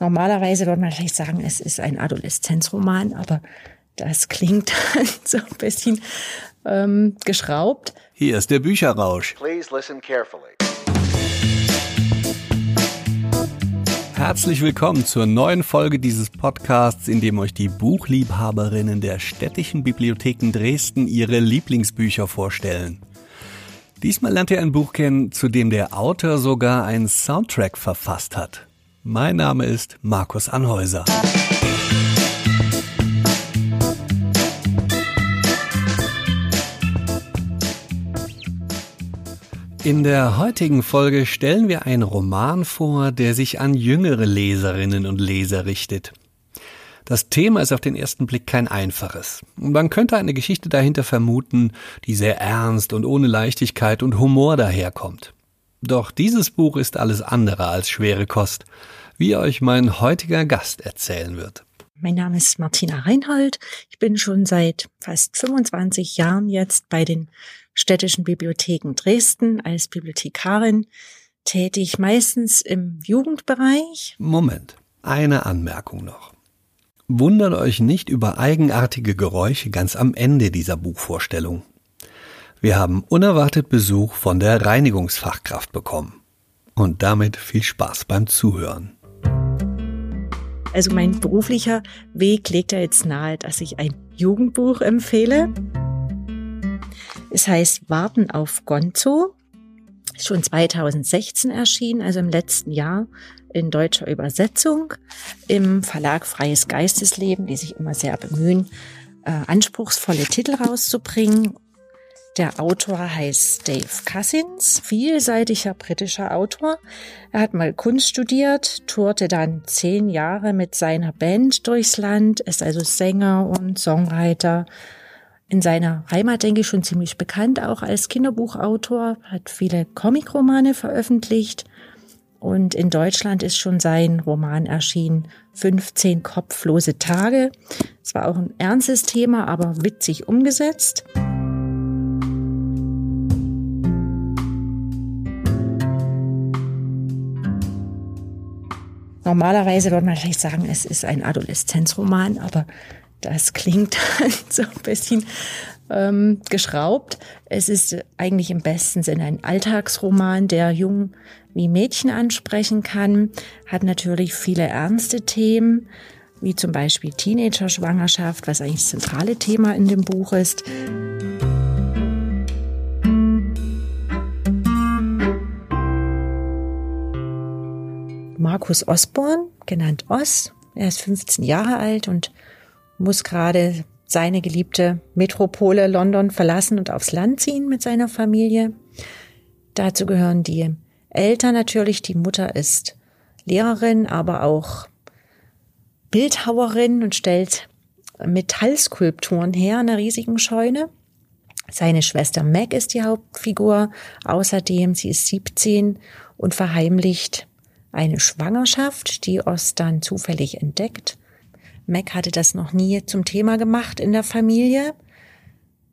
Normalerweise würde man vielleicht sagen, es ist ein Adoleszenzroman, aber das klingt dann so ein bisschen ähm, geschraubt. Hier ist der Bücherrausch. Please listen carefully. Herzlich willkommen zur neuen Folge dieses Podcasts, in dem euch die Buchliebhaberinnen der städtischen Bibliotheken Dresden ihre Lieblingsbücher vorstellen. Diesmal lernt ihr ein Buch kennen, zu dem der Autor sogar einen Soundtrack verfasst hat. Mein Name ist Markus Anhäuser. In der heutigen Folge stellen wir einen Roman vor, der sich an jüngere Leserinnen und Leser richtet. Das Thema ist auf den ersten Blick kein einfaches. Man könnte eine Geschichte dahinter vermuten, die sehr ernst und ohne Leichtigkeit und Humor daherkommt. Doch dieses Buch ist alles andere als schwere Kost wie euch mein heutiger Gast erzählen wird. Mein Name ist Martina Reinhold. Ich bin schon seit fast 25 Jahren jetzt bei den städtischen Bibliotheken Dresden als Bibliothekarin tätig, meistens im Jugendbereich. Moment, eine Anmerkung noch. Wundert euch nicht über eigenartige Geräusche ganz am Ende dieser Buchvorstellung. Wir haben unerwartet Besuch von der Reinigungsfachkraft bekommen. Und damit viel Spaß beim Zuhören. Also mein beruflicher Weg legt ja jetzt nahe, dass ich ein Jugendbuch empfehle. Es heißt Warten auf Gonzo. Ist schon 2016 erschienen, also im letzten Jahr in deutscher Übersetzung im Verlag Freies Geistesleben, die sich immer sehr bemühen, äh, anspruchsvolle Titel rauszubringen der Autor heißt Dave Cousins, vielseitiger britischer Autor. Er hat mal Kunst studiert, tourte dann zehn Jahre mit seiner Band durchs Land, ist also Sänger und Songwriter. In seiner Heimat, denke ich, schon ziemlich bekannt, auch als Kinderbuchautor, hat viele Comicromane veröffentlicht. Und in Deutschland ist schon sein Roman erschienen, 15 kopflose Tage. Es war auch ein ernstes Thema, aber witzig umgesetzt. Normalerweise würde man vielleicht sagen, es ist ein Adoleszenzroman, aber das klingt dann so ein bisschen ähm, geschraubt. Es ist eigentlich im besten Sinne ein Alltagsroman, der Jungen wie Mädchen ansprechen kann, hat natürlich viele ernste Themen, wie zum Beispiel Teenager-Schwangerschaft, was eigentlich das zentrale Thema in dem Buch ist. Markus Osborn, genannt Oss. Er ist 15 Jahre alt und muss gerade seine geliebte Metropole London verlassen und aufs Land ziehen mit seiner Familie. Dazu gehören die Eltern natürlich. Die Mutter ist Lehrerin, aber auch Bildhauerin und stellt Metallskulpturen her in einer riesigen Scheune. Seine Schwester Meg ist die Hauptfigur. Außerdem, sie ist 17 und verheimlicht eine Schwangerschaft, die Oz dann zufällig entdeckt. Mac hatte das noch nie zum Thema gemacht in der Familie.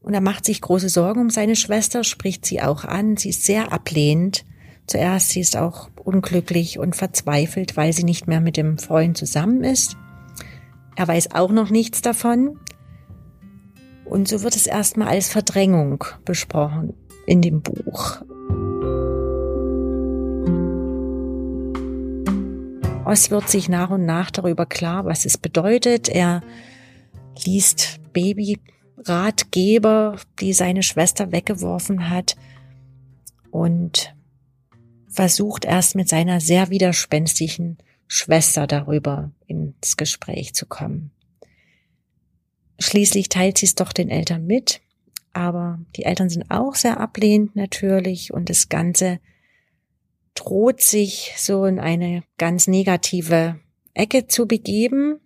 Und er macht sich große Sorgen um seine Schwester, spricht sie auch an. Sie ist sehr ablehnend. Zuerst, sie ist auch unglücklich und verzweifelt, weil sie nicht mehr mit dem Freund zusammen ist. Er weiß auch noch nichts davon. Und so wird es erstmal als Verdrängung besprochen in dem Buch. Oz wird sich nach und nach darüber klar, was es bedeutet. Er liest Babyratgeber, die seine Schwester weggeworfen hat und versucht erst mit seiner sehr widerspenstigen Schwester darüber ins Gespräch zu kommen. Schließlich teilt sie es doch den Eltern mit, aber die Eltern sind auch sehr ablehnend natürlich und das Ganze droht sich so in eine ganz negative Ecke zu begeben.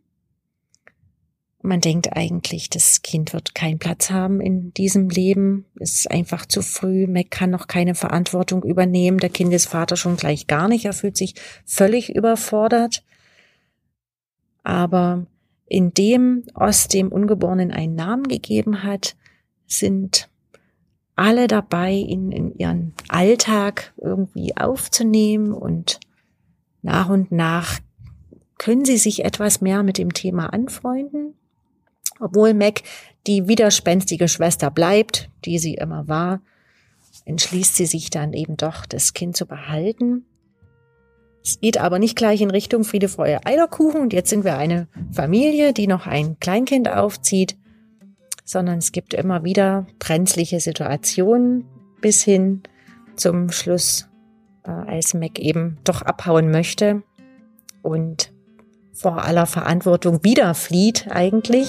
Man denkt eigentlich, das Kind wird keinen Platz haben in diesem Leben. Es ist einfach zu früh. Man kann noch keine Verantwortung übernehmen. Der Kindesvater schon gleich gar nicht. Er fühlt sich völlig überfordert. Aber indem Ost dem Ungeborenen einen Namen gegeben hat, sind alle dabei, ihn in ihren Alltag irgendwie aufzunehmen und nach und nach können sie sich etwas mehr mit dem Thema anfreunden. Obwohl Mac die widerspenstige Schwester bleibt, die sie immer war, entschließt sie sich dann eben doch, das Kind zu behalten. Es geht aber nicht gleich in Richtung Friede, Freude, Eierkuchen und jetzt sind wir eine Familie, die noch ein Kleinkind aufzieht, sondern es gibt immer wieder brenzliche Situationen bis hin zum Schluss, äh, als Mac eben doch abhauen möchte und vor aller Verantwortung wieder flieht eigentlich.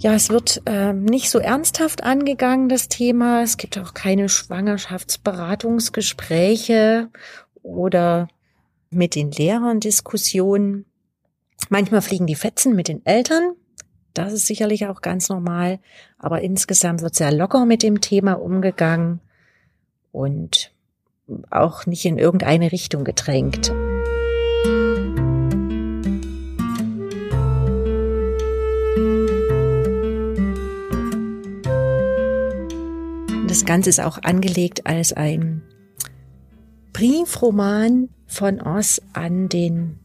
Ja, es wird äh, nicht so ernsthaft angegangen, das Thema. Es gibt auch keine Schwangerschaftsberatungsgespräche oder mit den Lehrern Diskussionen. Manchmal fliegen die Fetzen mit den Eltern. Das ist sicherlich auch ganz normal. Aber insgesamt wird sehr locker mit dem Thema umgegangen und auch nicht in irgendeine Richtung gedrängt. Das Ganze ist auch angelegt als ein Briefroman von Oz an den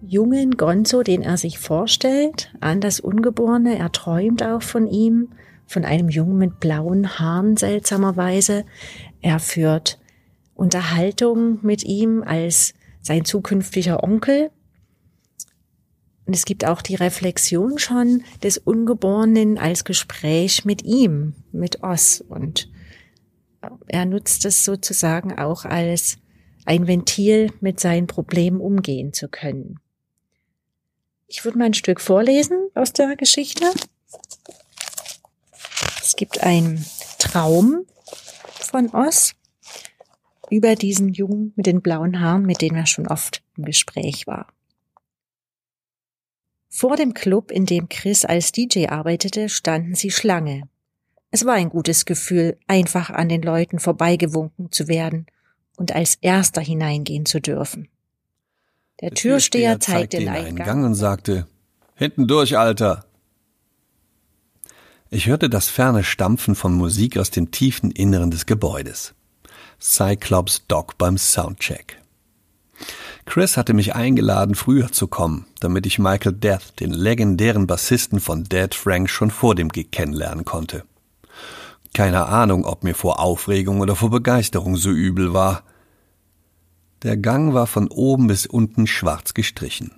jungen Gonzo, den er sich vorstellt, an das Ungeborene. Er träumt auch von ihm, von einem Jungen mit blauen Haaren seltsamerweise. Er führt Unterhaltung mit ihm als sein zukünftiger Onkel. Und es gibt auch die Reflexion schon des Ungeborenen als Gespräch mit ihm, mit Oz. Und er nutzt es sozusagen auch als ein Ventil, mit seinen Problemen umgehen zu können. Ich würde mal ein Stück vorlesen aus der Geschichte. Es gibt einen Traum von Oz über diesen Jungen mit den blauen Haaren, mit dem er schon oft im Gespräch war. Vor dem Club, in dem Chris als DJ arbeitete, standen sie Schlange. Es war ein gutes Gefühl, einfach an den Leuten vorbeigewunken zu werden und als erster hineingehen zu dürfen. Der, Der Türsteher, Türsteher zeigte den Eingang, Eingang und sagte, Hinten durch, Alter. Ich hörte das ferne Stampfen von Musik aus dem tiefen Inneren des Gebäudes. Cyclops Doc beim Soundcheck. Chris hatte mich eingeladen, früher zu kommen, damit ich Michael Death, den legendären Bassisten von Dead Frank, schon vor dem Gig kennenlernen konnte. Keine Ahnung, ob mir vor Aufregung oder vor Begeisterung so übel war. Der Gang war von oben bis unten schwarz gestrichen.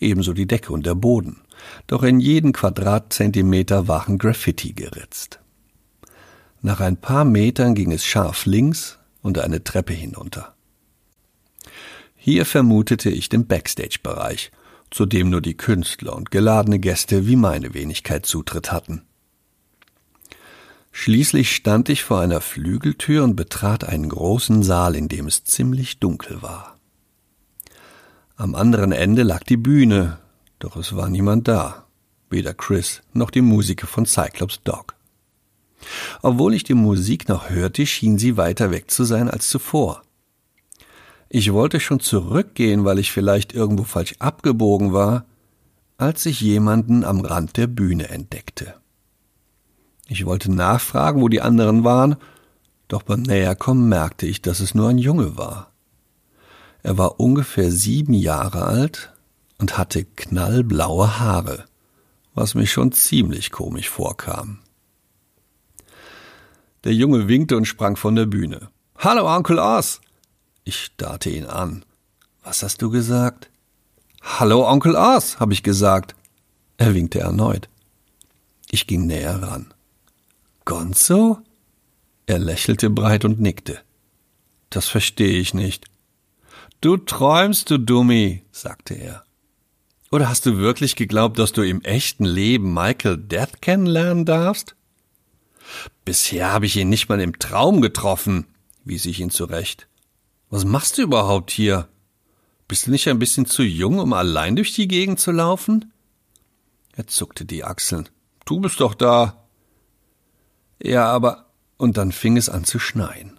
Ebenso die Decke und der Boden. Doch in jeden Quadratzentimeter waren Graffiti geritzt. Nach ein paar Metern ging es scharf links und eine Treppe hinunter. Hier vermutete ich den Backstage-Bereich, zu dem nur die Künstler und geladene Gäste wie meine Wenigkeit Zutritt hatten. Schließlich stand ich vor einer Flügeltür und betrat einen großen Saal, in dem es ziemlich dunkel war. Am anderen Ende lag die Bühne, doch es war niemand da, weder Chris noch die Musiker von Cyclops Dog. Obwohl ich die Musik noch hörte, schien sie weiter weg zu sein als zuvor. Ich wollte schon zurückgehen, weil ich vielleicht irgendwo falsch abgebogen war, als ich jemanden am Rand der Bühne entdeckte. Ich wollte nachfragen, wo die anderen waren, doch beim Näherkommen merkte ich, dass es nur ein Junge war. Er war ungefähr sieben Jahre alt und hatte knallblaue Haare, was mich schon ziemlich komisch vorkam. Der Junge winkte und sprang von der Bühne. Hallo, Onkel Oz! Ich starrte ihn an. Was hast du gesagt? Hallo, Onkel Oz, habe ich gesagt. Er winkte erneut. Ich ging näher ran. Gonzo? Er lächelte breit und nickte. Das verstehe ich nicht. Du träumst, du Dummi, sagte er. Oder hast du wirklich geglaubt, dass du im echten Leben Michael Death kennenlernen darfst? Bisher habe ich ihn nicht mal im Traum getroffen, wies ich ihn zurecht. Was machst du überhaupt hier? Bist du nicht ein bisschen zu jung, um allein durch die Gegend zu laufen? Er zuckte die Achseln. Du bist doch da. Ja, aber. Und dann fing es an zu schneien.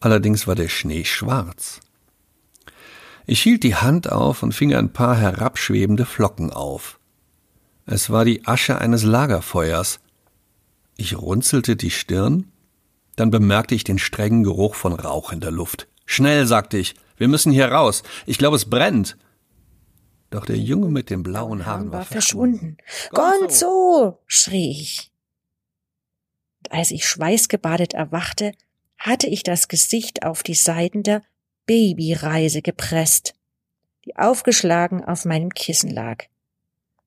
Allerdings war der Schnee schwarz. Ich hielt die Hand auf und fing ein paar herabschwebende Flocken auf. Es war die Asche eines Lagerfeuers. Ich runzelte die Stirn Dann bemerkte ich den strengen Geruch von Rauch in der Luft. Schnell, sagte ich, wir müssen hier raus. Ich glaube, es brennt. Doch der Junge mit den blauen Haaren war verschwunden. Gonzo! schrie ich. Als ich schweißgebadet erwachte, hatte ich das Gesicht auf die Seiten der Babyreise gepresst, die aufgeschlagen auf meinem Kissen lag.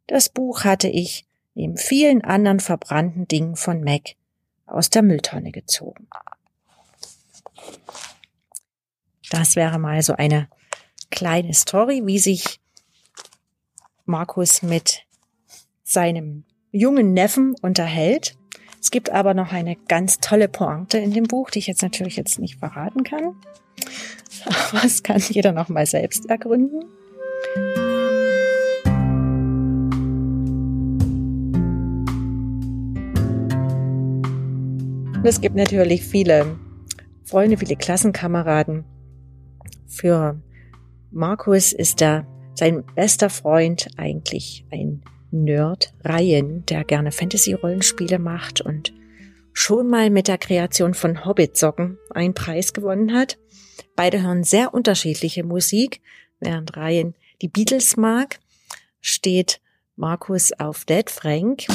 Das Buch hatte ich, neben vielen anderen verbrannten Dingen von Mac, aus der Mülltonne gezogen. Das wäre mal so eine kleine Story, wie sich Markus mit seinem jungen Neffen unterhält. Es gibt aber noch eine ganz tolle Pointe in dem Buch, die ich jetzt natürlich jetzt nicht verraten kann. Aber das kann jeder noch mal selbst ergründen. Und es gibt natürlich viele Freunde, viele Klassenkameraden. Für Markus ist da sein bester Freund eigentlich ein Nerd Ryan, der gerne Fantasy-Rollenspiele macht und schon mal mit der Kreation von Hobbit-Socken einen Preis gewonnen hat. Beide hören sehr unterschiedliche Musik. Während Ryan die Beatles mag, steht Markus auf Dead Frank.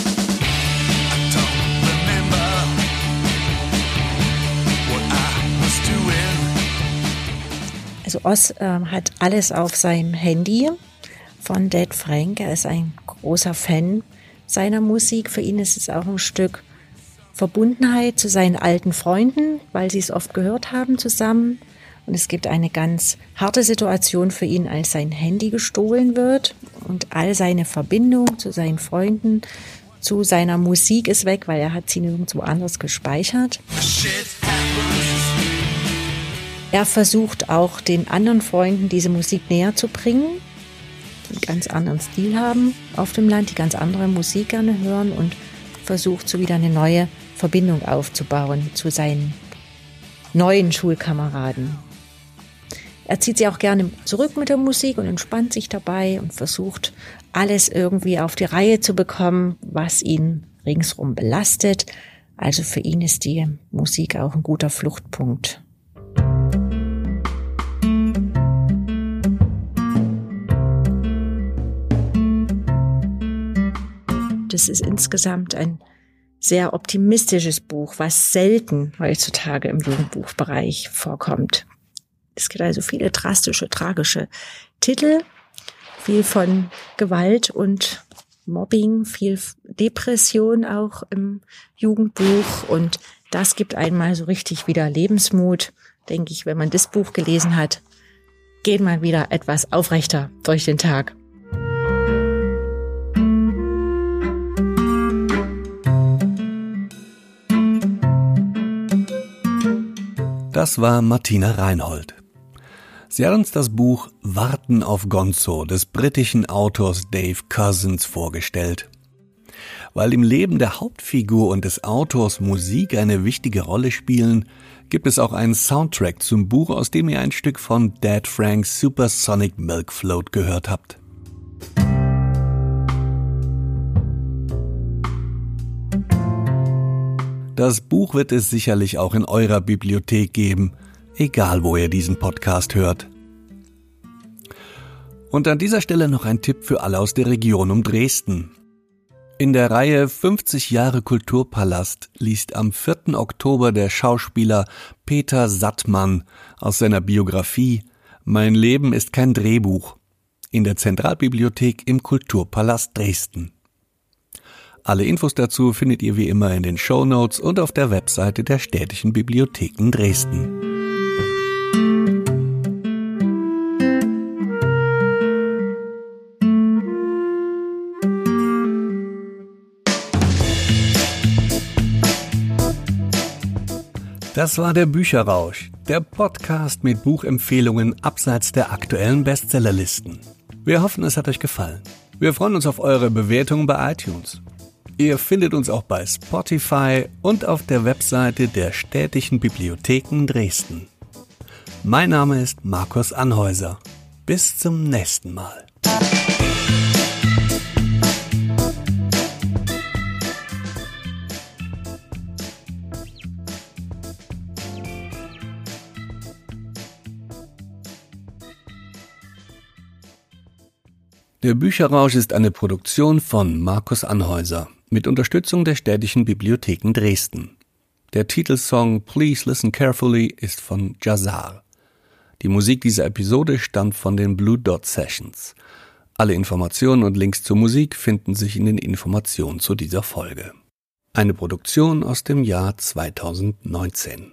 Also Oz äh, hat alles auf seinem Handy von Dead Frank. Er ist ein großer Fan seiner Musik. Für ihn ist es auch ein Stück Verbundenheit zu seinen alten Freunden, weil sie es oft gehört haben zusammen. Und es gibt eine ganz harte Situation für ihn, als sein Handy gestohlen wird und all seine Verbindung zu seinen Freunden, zu seiner Musik ist weg, weil er hat sie nirgendwo anders gespeichert. Er versucht auch den anderen Freunden diese Musik näher zu bringen, die einen ganz anderen Stil haben auf dem Land, die ganz andere Musik gerne hören und versucht so wieder eine neue Verbindung aufzubauen zu seinen neuen Schulkameraden. Er zieht sie auch gerne zurück mit der Musik und entspannt sich dabei und versucht alles irgendwie auf die Reihe zu bekommen, was ihn ringsrum belastet. Also für ihn ist die Musik auch ein guter Fluchtpunkt. Das ist insgesamt ein sehr optimistisches Buch, was selten heutzutage im Jugendbuchbereich vorkommt. Es gibt also viele drastische, tragische Titel, viel von Gewalt und Mobbing, viel Depression auch im Jugendbuch und das gibt einmal so richtig wieder Lebensmut, denke ich, wenn man das Buch gelesen hat, geht man wieder etwas aufrechter durch den Tag. Das war Martina Reinhold. Sie hat uns das Buch Warten auf Gonzo des britischen Autors Dave Cousins vorgestellt. Weil im Leben der Hauptfigur und des Autors Musik eine wichtige Rolle spielen, gibt es auch einen Soundtrack zum Buch, aus dem ihr ein Stück von Dead Frank's Supersonic Milk Float gehört habt. Das Buch wird es sicherlich auch in eurer Bibliothek geben, egal wo ihr diesen Podcast hört. Und an dieser Stelle noch ein Tipp für alle aus der Region um Dresden. In der Reihe 50 Jahre Kulturpalast liest am 4. Oktober der Schauspieler Peter Sattmann aus seiner Biografie Mein Leben ist kein Drehbuch in der Zentralbibliothek im Kulturpalast Dresden. Alle Infos dazu findet ihr wie immer in den Show Notes und auf der Webseite der Städtischen Bibliotheken Dresden. Das war der Bücherrausch, der Podcast mit Buchempfehlungen abseits der aktuellen Bestsellerlisten. Wir hoffen, es hat euch gefallen. Wir freuen uns auf eure Bewertungen bei iTunes. Ihr findet uns auch bei Spotify und auf der Webseite der Städtischen Bibliotheken Dresden. Mein Name ist Markus Anhäuser. Bis zum nächsten Mal. Der Bücherrausch ist eine Produktion von Markus Anhäuser mit Unterstützung der städtischen Bibliotheken Dresden. Der Titelsong Please Listen Carefully ist von Jazar. Die Musik dieser Episode stammt von den Blue Dot Sessions. Alle Informationen und Links zur Musik finden sich in den Informationen zu dieser Folge. Eine Produktion aus dem Jahr 2019.